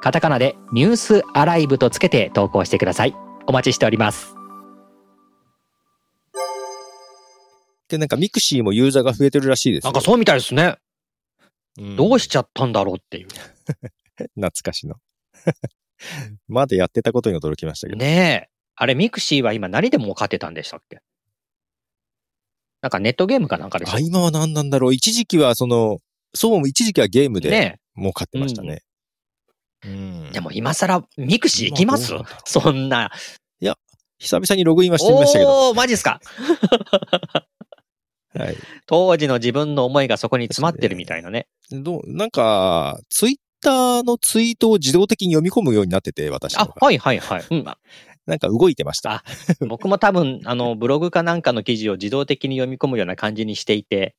カタカナでニュースアライブとつけて投稿してくださいお待ちしておりますで、なんかミクシーもユーザーが増えてるらしいですよ。なんかそうみたいですね、うんどうしちゃったんだろうっていう 懐かしの。まだやってたことに驚きましたけど。ねえあれミクシーは今何で儲かってたんでしたっけ？なんかネットゲームかなんかでしょあ、今は何なんだろう。一時期はその、そう、一時期はゲームでね儲かってましたね。うんえでも今更ミクシー行きます？そんな。久々にログインはしてみましたけど。おーマジっすか？はい。当時の自分の思いがそこに詰まってるみたいなね。どう、なんか、ツイッターのツイートを自動的に読み込むようになってて、私あはいはいはい、うん、なんか動いてました。あ僕も多分、あの、ブログかなんかの記事を自動的に読み込むような感じにしていて、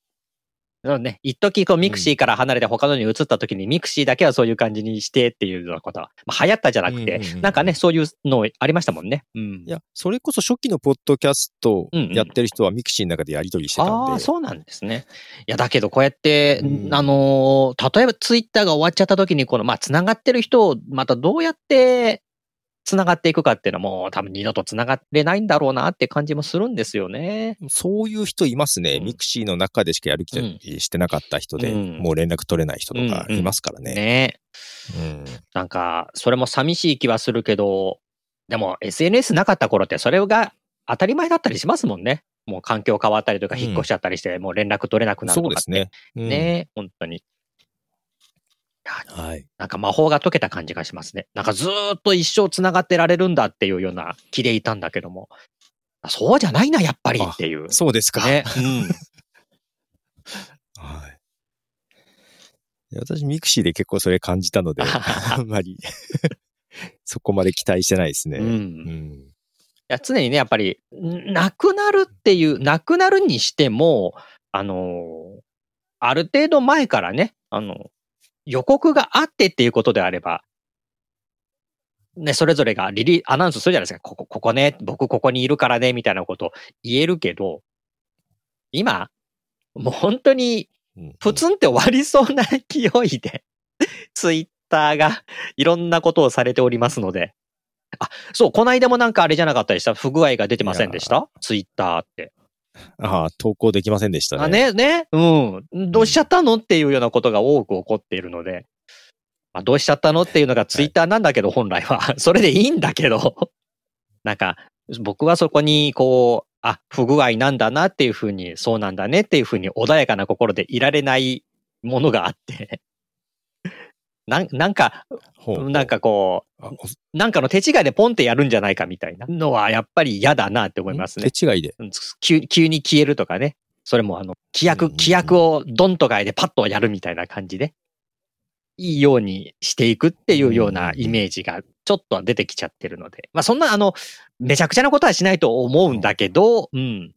そうね、一時こうミクシーから離れて他のに移った時に、ミクシーだけはそういう感じにしてっていうようなことは、まあ、流行ったじゃなくて、うんうんうんなんかね、そういうのありましたもんね。うんい。や、それこそ初期のポッドキャストうんうんやってる人はミクシーの中でやり取りしてたんで。ああ、そうなんですね。いや、だけどこうやって、うんあのー例えばツイッターが終わっちゃった時に、この、まあ、繋がってる人をまたどうやって繋がっていくかっていうのはもう多分二度と繋がれないんだろうなって感じもするんですよね。そういう人いますね。うんミクシーの中でしかやる気うんしてなかった人で、うんもう連絡取れない人とかうんうんいますからね。ねうんなんか、それも寂しい気はするけど、でも SNS なかった頃ってそれが当たり前だったりしますもんね。もう環境変わったりとか引っ越しちゃったりして、もう連絡取れなくなるとかって。そうですね。うんね本当に。はい。なんか魔法が解けた感じがしますね。なんかずーっと一生繋がってられるんだっていうような気でいたんだけども、あそうじゃないな、やっぱりっていう。そうですか。ね。うん。はい。私、ミクシーで結構それ感じたので、あんまり そこまで期待してないですね。うんうんいや常にね、やっぱり、んなくなるっていう、なくなるにしても、あのーある程度前からね、あの、予告があってっていうことであれば、ね、それぞれがリリー、アナウンスするじゃないですか。ここ、ここね、僕ここにいるからね、みたいなこと言えるけど、今、もう本当に、うんプツンって終わりそうな勢いで、ツイッターがいろんなことをされておりますので。あ、そう、この間もなんかあれじゃなかったでした？不具合が出てませんでした？ツイッターって。ああ、投稿できませんでしたね。あ、ね、ね、うん。どうしちゃったのっていうようなことが多く起こっているので。まあ、どうしちゃったのっていうのがツイッターなんだけど、本来は。それでいいんだけど。なんか、僕はそこに、こう、あ、不具合なんだなっていうふうに、そうなんだねっていうふうに穏やかな心でいられないものがあって。なんなんか、なんかこあう、なんかの手違いでポンってやるんじゃないかみたいなのはやっぱり嫌だなって思いますね。手違いで。うん急急に消えるとかね。それもあの、規約、規約をドンと変えてパッとやるみたいな感じで、いいようにしていくっていうようなイメージがちょっとは出てきちゃってるので。まあそんなあの、めちゃくちゃなことはしないと思うんだけど、うん。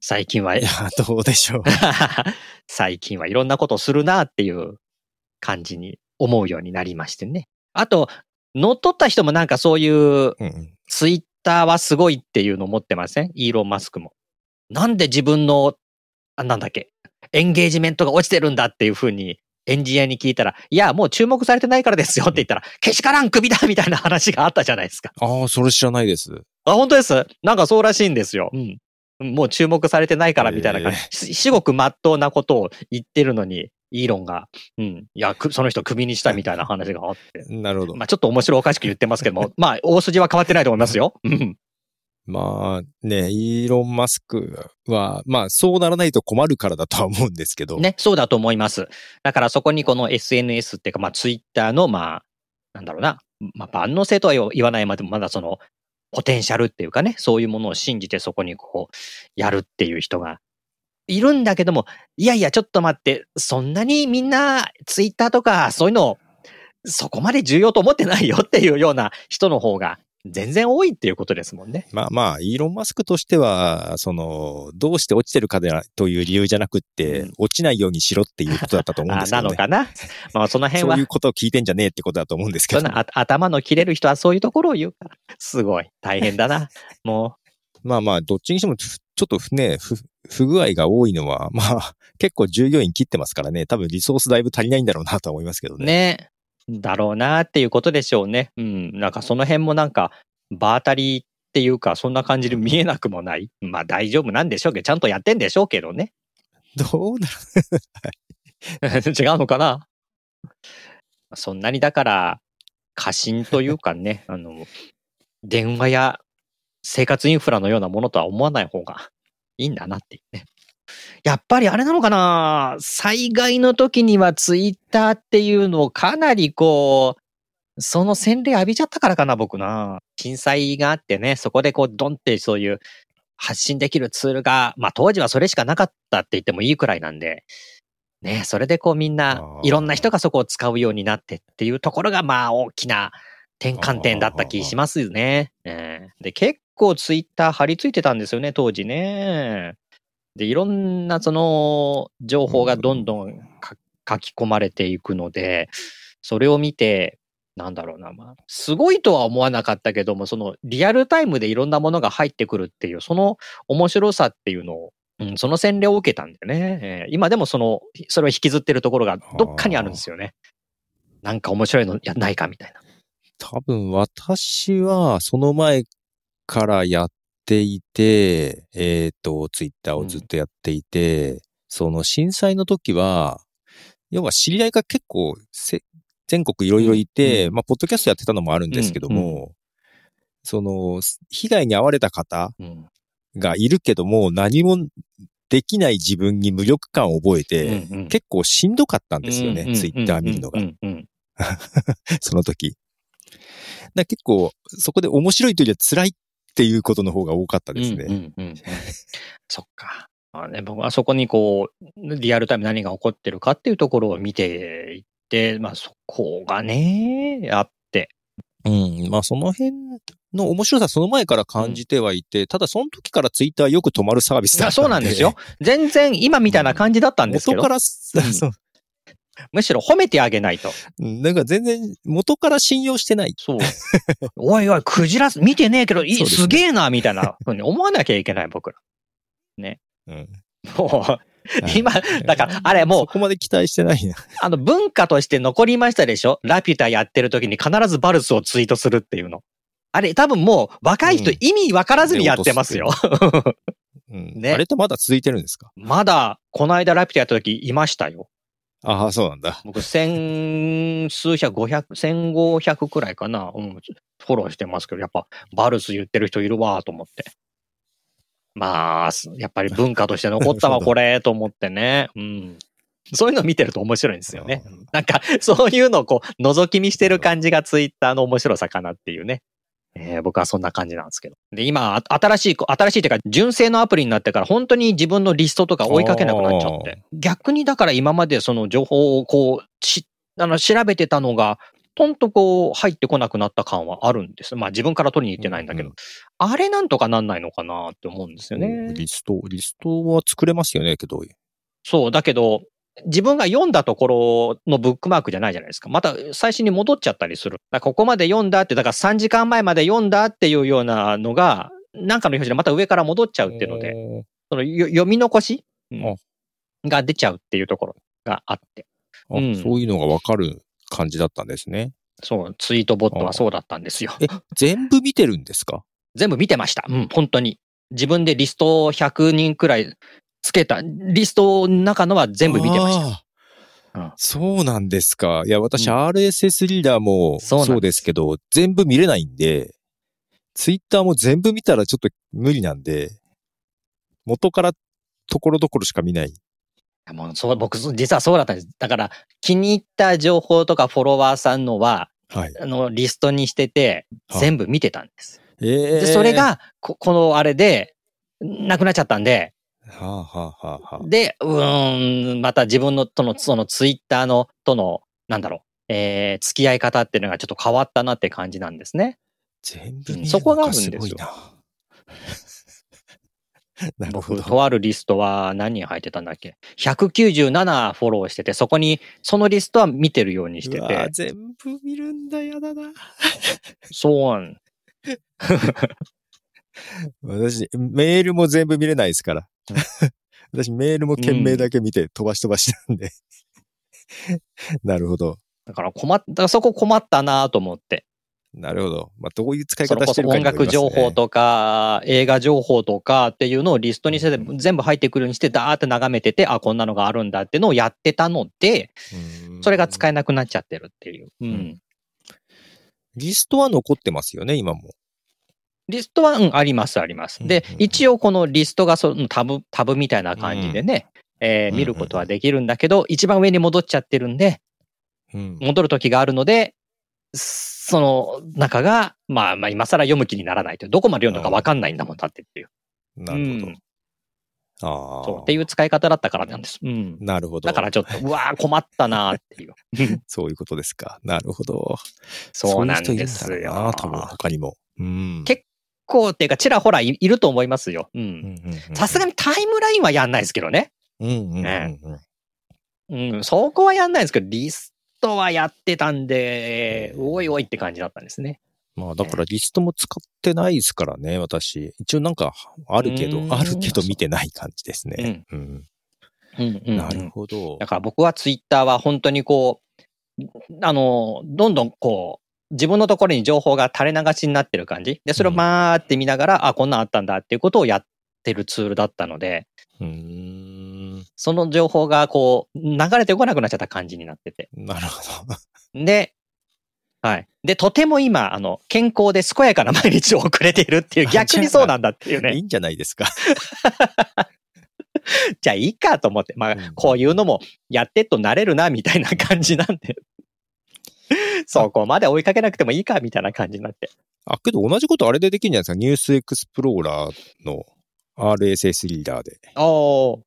最近はい、や、どうでしょう。最近はいろんなことをするなっていう感じに思うようになりましてね。あと、乗っ取った人もなんかそういうツイッターはすごいっていうのを持ってません？イーロン・マスクも。なんで自分の、あなんだっけ、エンゲージメントが落ちてるんだっていうふうにエンジニアに聞いたら、いや、もう注目されてないからですよって言ったら、けしからん首だみたいな話があったじゃないですか。ああ、それ知らないです。あ、本当です？なんかそうらしいんですよ。うん。もう注目されてないからみたいな感じ。し至極真っ当なことを言ってるのに、イーロンが、うん。いや、くその人クビにしたみたいな話があって。なるほど。まあちょっと面白おかしく言ってますけども、まあ大筋は変わってないと思いますよ。うん。まあね、イーロン・マスクは、まあそうならないと困るからだとは思うんですけど。ね、そうだと思います。だからそこにこの SNS っていうか、まあツイッターの、まあ、なんだろうな、まあ万能性とは言わないまでも、まだその、ポテンシャルっていうかね、そういうものを信じてそこにこう、やるっていう人がいるんだけども、いやいや、ちょっと待って、そんなにみんなツイッターとかそういうのそこまで重要と思ってないよっていうような人の方が全然多いっていうことですもんね。まあまあ、イーロン・マスクとしては、その、どうして落ちてるかでという理由じゃなくって、うん落ちないようにしろっていうことだったと思うんあですけど、ね。なのかな？まあその辺はそういう、ことを聞いてんじゃねえってことだと思うんですけど、頭の切れる人はそういうところを言うから。すごい。大変だな。もまあまあ、どっちにしても、ふちょっとね、不不具合が多いのは、まあ、結構従業員切ってますからね、多分リソースだいぶ足りないんだろうなとは思いますけどう、ね。ね。だろうなっていうことでしょうね。うん。なんかその辺もなんか、場当たりっていうか、そんな感じで見えなくもない。まあ大丈夫なんでしょうけど、ちゃんとやってんでしょうけどね。どうなる？違うのかな？そんなにだから、過信というかね、あの、電話や生活インフラのようなものとは思わない方が いいんだなっていうね。やっぱりあれなのかな？災害の時にはツイッターっていうのをかなりこう、その洗礼浴びちゃったからかな、僕な。震災があってね、そこでこう、ドンってそういう発信できるツールが、まあ当時はそれしかなかったって言ってもいいくらいなんで、ね、それでこうみんないろんな人がそこを使うようになってっていうところが、まあ大きな転換点だった気しますよね。えーで、結構ツイッター張り付いてたんですよね、当時ね。で、いろんなその情報がどんどんか書き込まれていくので、それを見て、なんだろうな、まあ、すごいとは思わなかったけども、そのリアルタイムでいろんなものが入ってくるっていう、その面白さっていうのを、うん、その洗礼を受けたんでね、えー今でもその、それを引きずってるところがどっかにあるんですよね。なんか面白いのやないかみたいな。多分私はその前からやっていて、えっ、と、ツイッターをずっとやっていて、その震災の時は、要は知り合いが結構せ全国いろいろいて、うん。まあ、ポッドキャストやってたのもあるんですけども、その、被害に遭われた方うん。がいるけども、何もできない自分に無力感を覚えて、うんうん。結構しんどかったんですよね、うんうんツイッター見るのが。う。んうん その時。結構、そこで面白いというよりは辛いっていうことの方が多かったですね。うんうんうんうん そっか。まあね、僕はそこにこう、リアルタイム何が起こってるかっていうところを見ていって、まあそこがね、あって。うん。まあその辺の面白さその前から感じてはいて、ただその時からツイッターよく止まるサービスだったんで。そうなんですよ。。全然今みたいな感じだったんですけど、元から、ん そう。むしろ褒めてあげないと。うんなんか全然元から信用してない。そう。おいおい、クジラ見てねえけど、いい、ねすげえな、みたいなふうに思わなきゃいけない、僕ら。うん。もう、今、だから、あれもうそこまで期待してないな。あの、文化として残りましたでしょ？ラピュタやってる時に必ずバルスをツイートするっていうの。あれ、多分もう若い人うん意味わからずにやってますよ。うんねあれってまだ続いてるんですか？まだ、この間ラピュタやった時いましたよ。ああ、そうなんだ。僕、千数百、五百、千五百くらいかな。うん、フォローしてますけど、やっぱ、バルス言ってる人いるわ、と思って。まあ、すやっぱり文化として残ったわ、これ、と思ってね。うん。そういうの見てると面白いんですよね。なんか、そういうのをこう、覗き見してる感じがツイッターの面白さかなっていうね。えー僕はそんな感じなんですけど。で、今、あ新しい、新しいっていうか、純正のアプリになってから、本当に自分のリストとか追いかけなくなっちゃって。逆にだから今までその情報をこう、し、あの、調べてたのが、ポンとこう、入ってこなくなった感はあるんです。まあ自分から取りに行ってないんだけど。うんあれなんとかなんないのかなって思うんですよね。リスト、リストは作れますよね、けど。そう、だけど、自分が読んだところのブックマークじゃないじゃないですか。また最初に戻っちゃったりする。ここまで読んだって、だから3時間前まで読んだっていうようなのが、なんかの表示でまた上から戻っちゃうっていうので、で。そのよ読み残し、うんあが出ちゃうっていうところがあって。あうんそういうのがわかる感じだったんですね。そう、ツイートボットはそうだったんですよ。え、全部見てるんですか？全部見てました。うん、本当に。自分でリスト100人くらいつけた、リストの中のは全部見てました。たうんそうなんですか。いや、私、うん RSS リーダーもそうですけど、全部見れないんで、ツイッターも全部見たらちょっと無理なんで、元からところどころしか見ない。もうそう、僕、実はそうだったんです。だから、気に入った情報とかフォロワーさんのは、はい。あの、リストにしてて、はい全部見てたんです。ええで、それ、が、ここのあれで、なくなっちゃったんで、はあ、はあはあはあ、で、うーん、また自分の、との、そのツイッターの、との、なんだろえー付き合い方っていうのがちょっと変わったなって感じなんですね。全部見るそこがあのかるんですよすごいな。なるほ僕、ど。とあるリストは何人入ってたんだっけ ?197 フォローしてて、そこに、そのリストは見てるようにしてて、全部見るんだ、やだな。そうなん。私、メールも全部見れないですから。私、メールも件名だけ見て飛ばし飛ばしなんで。なるほど。だから困っ、だからそこ困ったなと思って。なるほど。まあ、どういう使い方してるか音楽情報とか、映画情報とかっていうのをリストにしてて、全部入ってくるようにして、ダーって眺めてて、あ、こんなのがあるんだっていうのをやってたので、うんそれが使えなくなっちゃってるっていう。うん。リストは残ってますよね、今も。リストは、うん、あります、あります。でうんうん、一応このリストがそのタブ、タブみたいな感じでね、えー見ることはできるんだけど、一番上に戻っちゃってるんで、うん。戻る時があるので、その中が、まあまあ今更読む気にならないという。どこまで読んだかわかんないんだもんだってっていう。なるほど。うんああ。そう。っていう使い方だったからなんです。うん。なるほど。だからちょっと、うわー困ったなーっていう。そういうことですか。なるほど。そうなんですよ。多分他にも。うん。結こうっていうか、ちらほらいいると思いますよ。う。うんさすがにタイムラインはやんないですけどね。うんうんうん。そこはやんないですけど、リストはやってたんで、おいおいって感じだったんですね。まあだからリストも使ってないですからね、私。一応なんかあるけどう、んあるけど見てない感じですね。うん。なるほどだ。から僕はツイッターは本当にこう、あの、どんどんこう、自分のところに情報が垂れ流しになってる感じ？で、それをまーって見ながら、あ、こんなんあったんだっていうことをやってるツールだったので、うーん。その情報がこう、流れてこなくなっちゃった感じになってて。なるほど。で、はい。で、とても今、あの、健康で健やかな毎日を送れているっていう、あ逆にそうなんだっていういね。いんじゃないですか。じゃあいいかと思って、まあうん、こういうのもやってっとなれるな、みたいな感じなんで。そこまで追いかけなくてもいいか、みたいな感じになって。あ、けど同じことあれでできるんじゃないですか？ニュースエクスプローラーの RSS リーダーで。おー。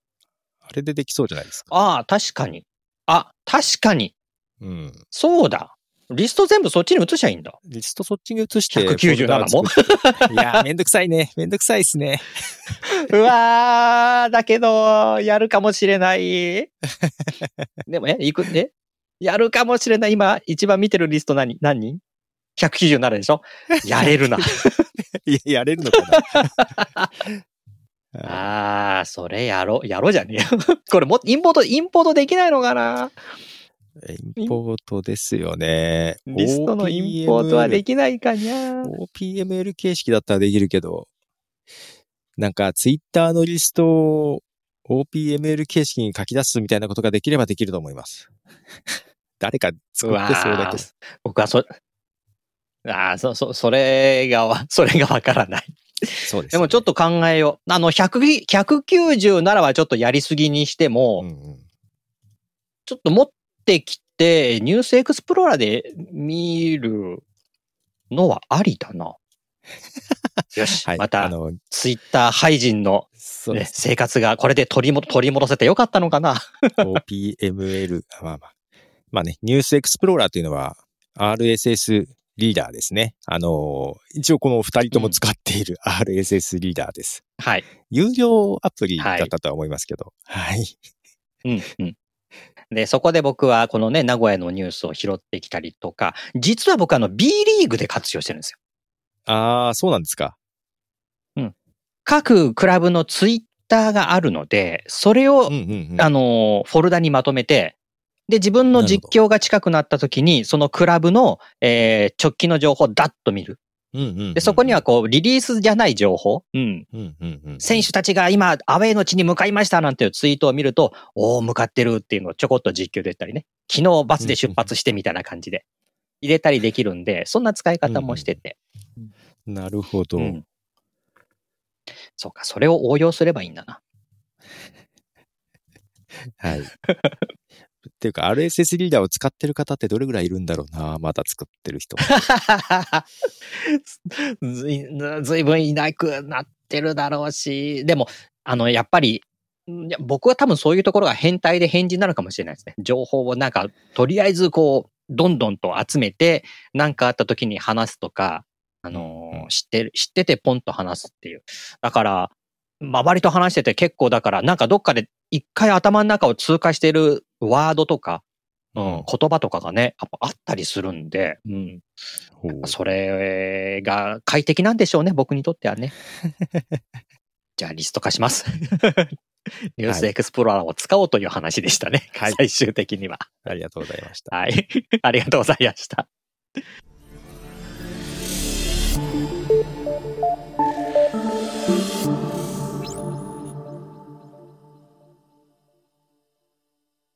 あれでできそうじゃないですか？ああ、確かに。あ、確かに。うん。そうだ。リスト全部そっちに移しゃいいんだ。リストそっちに移して。197も いやー、めんどくさいね。めんどくさいっすね。うわー、だけど、やるかもしれない。でも、え、いく、えやるかもしれない。今、一番見てるリスト何？何人 ?197 でしょ？やれるな。いや、やれるのかな？ああー、それやろう、やろうじゃねえよ。これも、インポート、インポートできないのかな？インポートですよね。リストのインポートはできないかにゃ OPML 形式だったらできるけど、なんかツイッターのリストを OPML 形式に書き出すみたいなことができればできると思います。誰か作ってそうだけど。僕はそ、ああ、そ、そ、それがわ、それがわからない。そうです、でもちょっ、と考えよう。あの、100 190ならはちょっとやりすぎにしても、うんうん、ちょっと持ってきて、ニュースエクスプローラーで見るのはありだな。よし、はい。またあ、の、ツイッター廃人の、ね。生活がこれで取りも取り戻せてよかったのかな。OPML、まあまあ。まあね、ニュースエクスプローラーというのは RSS リーダーですね。あの、一応この二人とも使っている RSS リーダーです。はい。有料アプリだったとは思いますけど。はい。うん、うん。で、そこで僕はこのね、名古屋のニュースを拾ってきたりとか、実は僕あの B リーグで活用してるんですよ。ああ、そうなんですか。各クラブのツイッターがあるので、それを、うんうんうん。あの、フォルダにまとめて、で、自分の実況が近くなった時に、そのクラブの、えー直近の情報をダッと見る。うんうんうんで、そこにはこう、リリースじゃない情報、うん。うんうんうん。選手たちが今、アウェイの地に向かいましたなんていうツイートを見ると、おお向かってるっていうのをちょこっと実況で言ったりね。昨日バスで出発してみたいな感じで入れたりできるんで、そんな使い方もしてて。なるほど。うんそうか、それを応用すればいいんだな。はい。っていうか、RSS リーダーを使ってる方ってどれぐらいいるんだろうな、まだ作ってる人。ず いずいぶんいなくなってるだろうし、でも、あの、やっぱり、僕は多分そういうところが変態で変人なのかもしれないですね。情報をなんか、とりあえずこう、どんどんと集めて、何かあった時に話すとか、あのー、知ってる、知っててポンと話すっていう。だから、周りと話してて結構だから、なんかどっかで一回頭の中を通過してるワードとか、うん、言葉とかがね、やっぱあったりするんで、うん。それが快適なんでしょうね、僕にとってはね。じゃあリスト化します。ニュースエクスプローラーを使おうという話でしたね。はい、最終的には。ありがとうございました。はい。ありがとうございました。